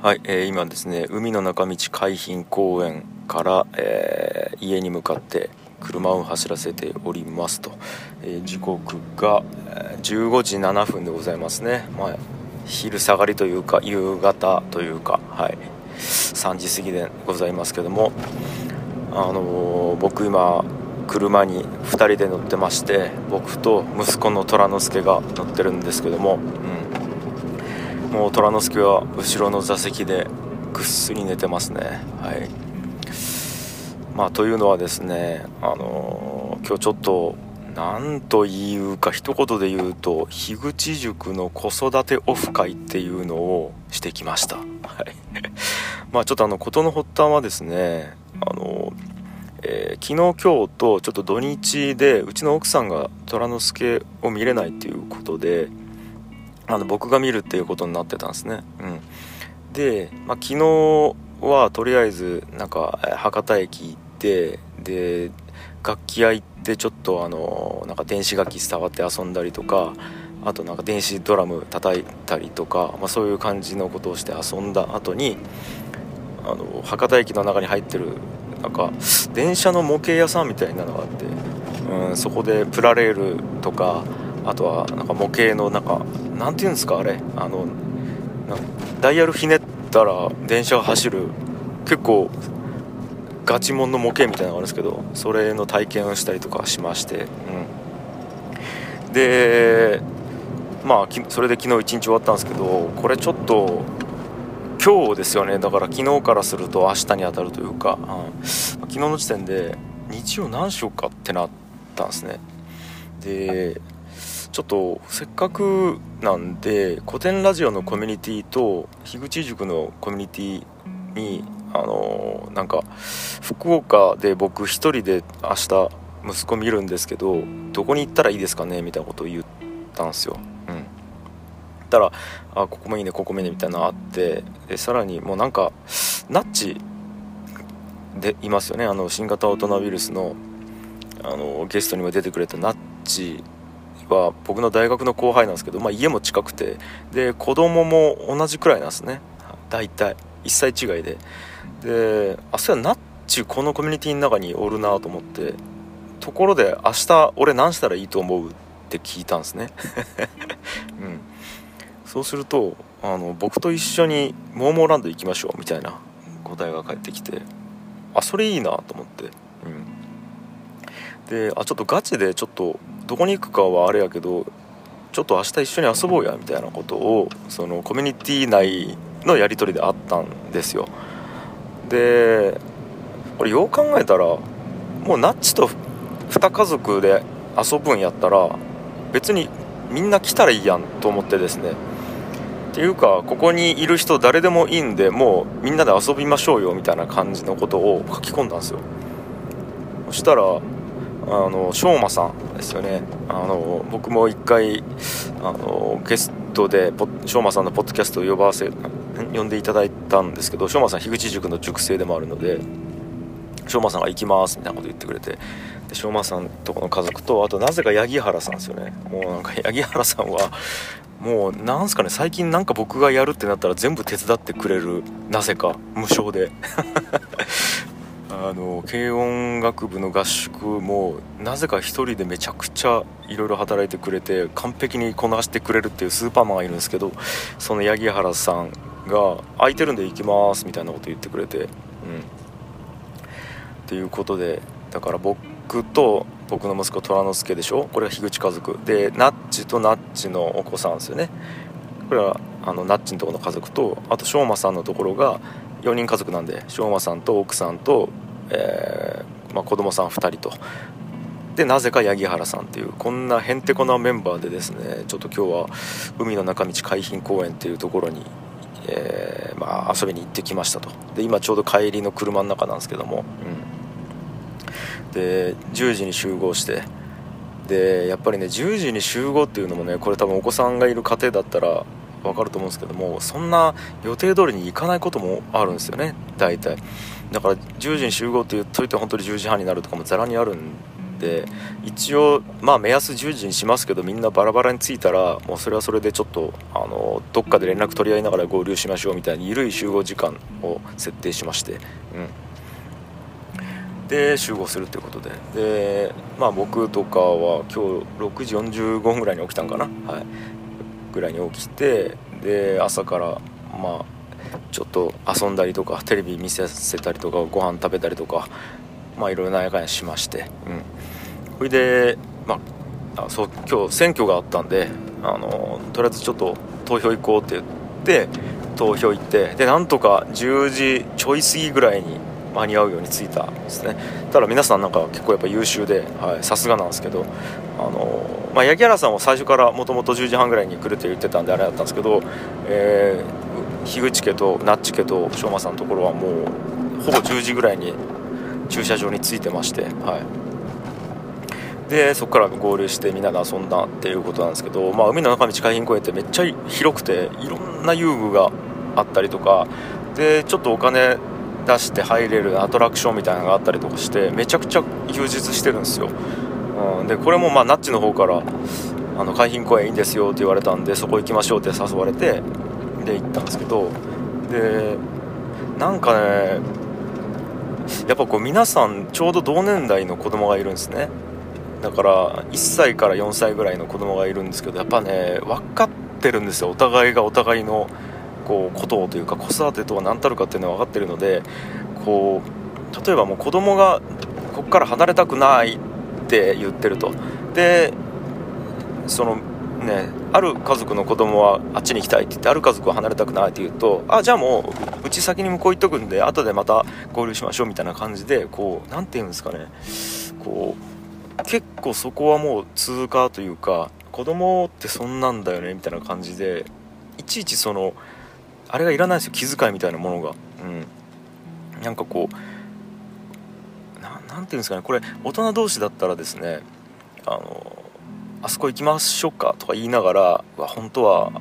はい、えー今ですね海の中道海浜公園から、えー家に向かって車を走らせておりますと、えー時刻が15時7分でございますね、まあ、昼下がりというか夕方というか、はい、3時過ぎでございますけども、あのー僕今車に2人で乗ってまして僕と息子の虎之助が乗ってるんですけども、うん、もう虎之助は後ろの座席でぐっすり寝てますね。はい。まあというのはですねあのー今日ちょっと何というか一言で言うと樋口塾の子育てオフ会っていうのをしてきました。はい。まあちょっとあの事の発端はですねあのえー昨日今日とちょっと土日でうちの奥さんが虎之助を見れないっていうことであの僕が見るっていうことになってたんですね、うん、で、まあ、昨日はとりあえずなんか博多駅行ってで楽器屋行ってちょっとあのなんか電子楽器触って遊んだりとかあとなんか電子ドラム叩いたりとか、まあ、そういう感じのことをして遊んだ後にあの博多駅の中に入ってるなんか電車の模型屋さんみたいなのがあって、うん、そこでプラレールとかあとはなんか模型のなんかなんていうんですかあれ。あのダイヤルひねったら電車が走る結構ガチモンの模型みたいなのがあるんですけどそれの体験をしたりとかしまして、うん、でまあきそれで昨日一日終わったんですけどこれちょっと今日ですよね。だから昨日からすると明日に当たるというか、うん。昨日の時点で日曜何しようかってなったんですね。でちょっとせっかくなんで古典ラジオのコミュニティと樋口塾のコミュニティにあのなんか福岡で僕一人で明日息子見るんですけどどこに行ったらいいですかねみたいなことを言ったんですよ。うん。たらあここもいいねここもいいねみたいなのあってでさらにもうなんかナッチでいますよね。あの新型オトナウイルスのあのゲストにも出てくれたナッチは僕の大学の後輩なんですけど、まあ、家も近くてで子供も同じくらいなんですね。大体。1歳違いで。であそうやナッチこのコミュニティの中におるなと思ってところで明日俺何したらいいと思うって聞いたんですね。うん。そうするとあの僕と一緒にモーモーランド行きましょうみたいな答えが返ってきてあそれいいなと思って、うん、であちょっとガチでちょっとどこに行くかはあれやけどちょっと明日一緒に遊ぼうやみたいなことをそのコミュニティ内のやり取りであったんですよ。でこれよう考えたらもうナッチと2家族で遊ぶんやったら別にみんな来たらいいやんと思ってですね。っていうかここにいる人誰でもいいんでもうみんなで遊びましょうよみたいな感じのことを書き込んだんですよ。そしたらあのしょうまさんですよね。あの僕も一回あのゲストでしょうまさんのポッドキャストを呼ばせ呼んでいただいたんですけどしょうまさん樋口塾の塾生でもあるのでしょうまさんが行きますみたいなこと言ってくれてでしょうまさんとこの家族とあとなぜか八木原さんですよね。もうなんか八木原さんはもうなんすかね最近なんか僕がやるってなったら全部手伝ってくれるなぜか無償で。あの軽音楽部の合宿もなぜか一人でめちゃくちゃいろいろ働いてくれて完璧にこなしてくれるっていうスーパーマンがいるんですけどその八木原さんが「空いてるんで行きます」みたいなこと言ってくれてうん。っていうことでだから僕と僕の息子虎之助でしょ？これは樋口家族でナッチとナッチのお子さんですよね。これはあのナッチのとこの家族とあと翔馬さんのところが4人家族なんで翔馬さんと奥さんと、えーまあ、子供さん2人と。でなぜか八木原さんっていうこんなへんてこなメンバーでですねちょっと今日は海の中道海浜公園っていうところに、えーまあ、遊びに行ってきましたと。で今ちょうど帰りの車の中なんですけども、うん、で10時に集合してでやっぱりね10時に集合っていうのもねこれ多分お子さんがいる家庭だったら分かると思うんですけどもそんな予定通りに行かないこともあるんですよね大体。だから10時に集合って言っといて本当に10時半になるとかもざらにあるんで一応まあ目安10時にしますけどみんなバラバラに着いたらもうそれはそれでちょっとあのどっかで連絡取り合いながら合流しましょうみたいに緩い集合時間を設定しまして、うん、で集合するということで。でまあ僕とかは今日6時45分ぐらいに起きたんかな。はい。ぐらいに起きてで朝からまあちょっと遊んだりとかテレビ見せたりとかご飯食べたりとかまあいろいろなやかんしましてうん。それでまあそう今日選挙があったんであのとりあえずちょっと投票行こうって言って投票行ってでなんとか10時ちょい過ぎぐらいに間に合うように着いたんですね。ただ皆さんなんか結構やっぱ優秀でさすがなんですけどあの、まあ、八木原さんも最初からもともと10時半ぐらいに来るって言ってたんであれだったんですけど、えー、樋口家とナッチ家と昌磨さんのところはもうほぼ10時ぐらいに駐車場に着いてまして、はい、でそこから合流してみんなで遊んだっていうことなんですけど、まあ、海の中道海浜公園ってめっちゃ広くていろんな遊具があったりとかでちょっとお金出して入れるアトラクションみたいなのがあったりとかしてめちゃくちゃ充実してるんですよ、でこれもまあナッチの方からあの海浜公園いいんですよって言われたんでそこ行きましょうって誘われてで行ったんですけどでなんかねやっぱこう皆さんちょうど同年代の子供がいるんですね。だから1歳から4歳ぐらいの子供がいるんですけどやっぱね分かってるんですよ。お互いがお互いのこうことをというか子育てとは何たるかっていうのは分かってるのでこう例えばもう子供がここから離れたくないって言ってると。でそのねある家族の子供はあっちに行きたいって言ってある家族は離れたくないって言うとあじゃあもううち先に向こう行っとくんで後でまた合流しましょうみたいな感じでこう何て言うんですかね。こう結構そこはもう通過というか子供ってそんなんだよねみたいな感じでいちいちそのあれがいらないですよ気遣いみたいなものが。うん。なんかこう何て言うんですかねこれ大人同士だったらですねあのあそこ行きましょうかとか言いながらわ本当は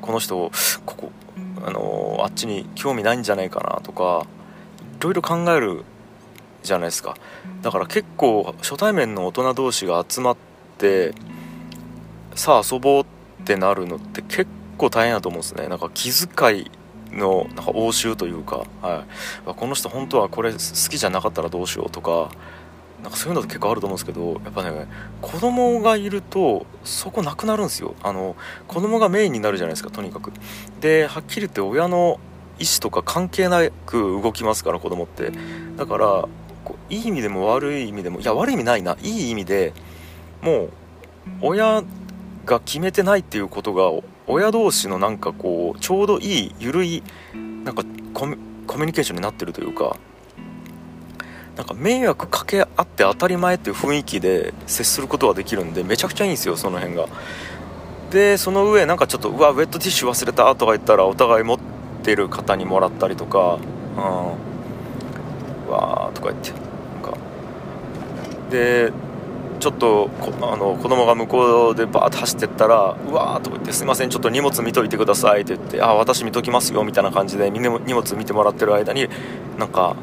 この人ここあのあっちに興味ないんじゃないかなとかいろいろ考えるじゃないですか。だから結構初対面の大人同士が集まってさあ遊ぼうってなるのって結構大変だと思うんですね。なんか気遣いのなんか応酬というか、はい、この人本当はこれ好きじゃなかったらどうしようとかなんかそういうのって結構あると思うんですけどやっぱね子供がいるとそこなくなるんですよ。あの子供がメインになるじゃないですかとにかく。ではっきり言って親の意思とか関係なく動きますから子供って。だからこういい意味でも悪い意味でもいや悪い意味ないないい意味でもう親が決めてないっていうことが親同士のなんかこうちょうどいい緩いなんかコミュニケーションになってるというかなんか迷惑かけ合って当たり前っていう雰囲気で接することができるんでめちゃくちゃいいんですよその辺が。でその上なんかちょっとうわウェットティッシュ忘れたとか言ったらお互い持ってる方にもらったりとかうん。うわーとか言ってなんか。でちょっとあの子供が向こうでバーッと走ってったら「うわー」とか言って「すいませんちょっと荷物見といてください」って言って「あ私見ときますよ」みたいな感じで荷物見てもらってる間になんか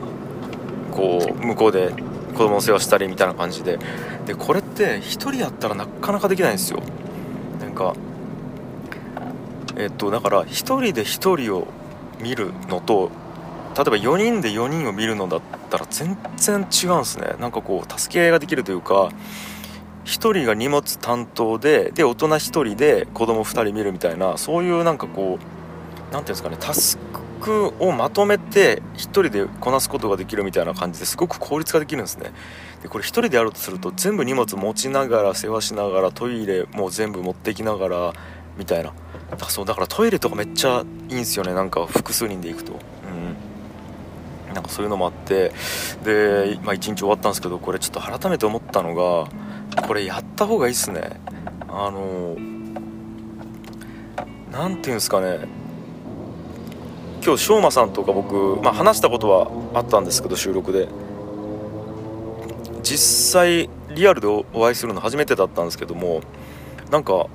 こう向こうで子供の世話したりみたいな感じで。でこれって1人やったらなかなかできないんですよ。なんかえっとだから1人で1人を見るのと例えば4人で4人を見るのだったら全然違うんですね。なんかこう助け合いができるというか1人が荷物担当でで大人1人で子供2人見るみたいなそういうなんかこう何ていうんですかねタスクをまとめて1人でこなすことができるみたいな感じですごく効率化できるんですね。でこれ1人でやろうとすると全部荷物持ちながら世話しながらトイレも全部持ってきながらみたいな。だそうだからトイレとかめっちゃいいんですよねなんか複数人で行くと。なんかそういうのもあってで、まあ、1日終わったんですけどこれちょっと改めて思ったのがこれやった方がいいっすね。あの何ていうんですかね。今日翔馬さんとか僕、まあ、話したことはあったんですけど収録で。実際リアルでお会いするの初めてだったんですけどもなんか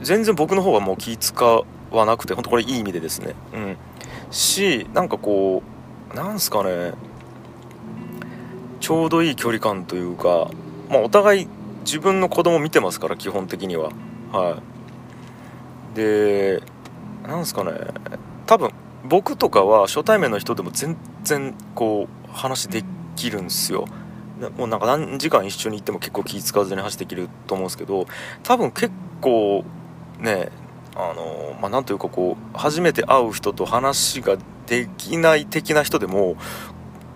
全然僕の方はもう気使わなくて本当これいい意味でですね。うん。しなんかこうなんすかね。ちょうどいい距離感というか、まあ、お互い自分の子供見てますから基本的には。はい。でなんすかね。多分僕とかは初対面の人でも全然こう話できるんですよ。もうなんか何時間一緒に行っても結構気使わずに話できると思うんですけど多分結構ねあのまあ、なんというかこう初めて会う人と話ができない的な人でも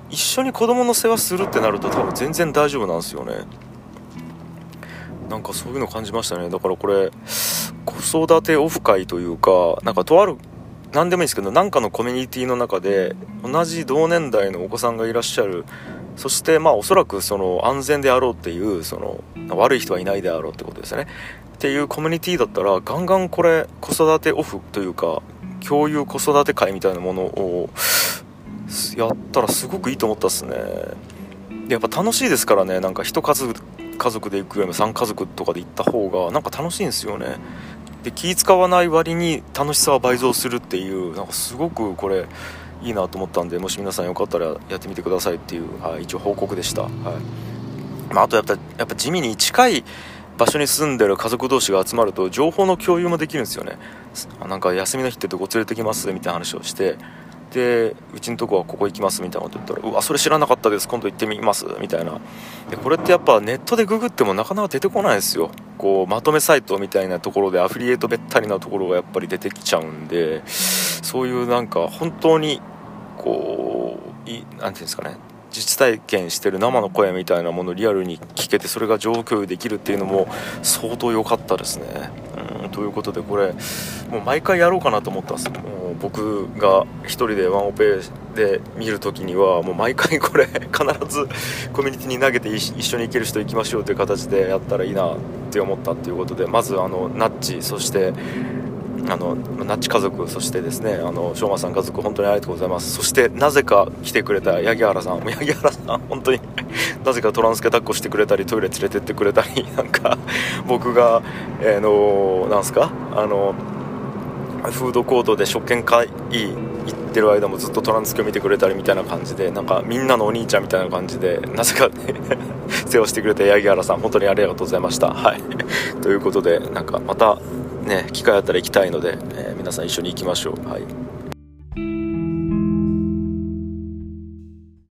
一緒に子供の世話するってなると多分全然大丈夫なんですよね。なんかそういうの感じましたね。だからこれ子育てオフ会というかなんかとある何でもいいんですけど何かのコミュニティの中で同じ同年代のお子さんがいらっしゃる。そしてまあおそらくその安全であろうっていうその悪い人はいないであろうってことですよね。っていうコミュニティだったらガンガンこれ子育てオフというか共有子育て会みたいなものをやったらすごくいいと思ったっすね。でやっぱ楽しいですからね。なんか一家族家族で行くよりも3家族とかで行った方がなんか楽しいんですよね。で気使わない割に楽しさは倍増するっていうなんかすごくこれいいなと思ったんでもし皆さんよかったらやってみてくださいっていう、はい、一応報告でした、はい。まあ、あとやっぱやっぱ地味に近い場所に住んでる家族同士が集まると情報の共有もできるんですよね。なんか休みの日ってどこ連れてきますみたいな話をしてでうちのとこはここ行きますみたいなこと言ったらうわそれ知らなかったです。今度行ってみますみたいな。でこれってやっぱネットでググってもなかなか出てこないですよ。こうまとめサイトみたいなところでアフリエイトべったりなところがやっぱり出てきちゃうんでそういうなんか本当にこう何て言うんですかね。実体験してる生の声みたいなものをリアルに聞けてそれが情報共有できるっていうのも相当良かったですね。うんということでこれもう毎回やろうかなと思ったんですもう僕が1人でワンオペで見る時にはもう毎回これ必ずコミュニティに投げて一緒に行ける人行きましょうという形でやったらいいなって思ったっていうことでまずあのナッチそしてあのナッチ家族そしてですねあの昌磨さん家族本当にありがとうございます。そしてなぜか来てくれた八木原さん。八木原さん本当に なぜかトランスケ抱っこしてくれたりトイレ連れてってくれたり なんか僕が、えー、のなんすか？あのフードコートで食券会行ってる間もずっとトランスキを見てくれたりみたいな感じでなんかみんなのお兄ちゃんみたいな感じでなぜか、世話してくれた八木原さん本当にありがとうございました。はい。ということでなんかまたね機会あったら行きたいので、えー、皆さん一緒に行きましょう。はい。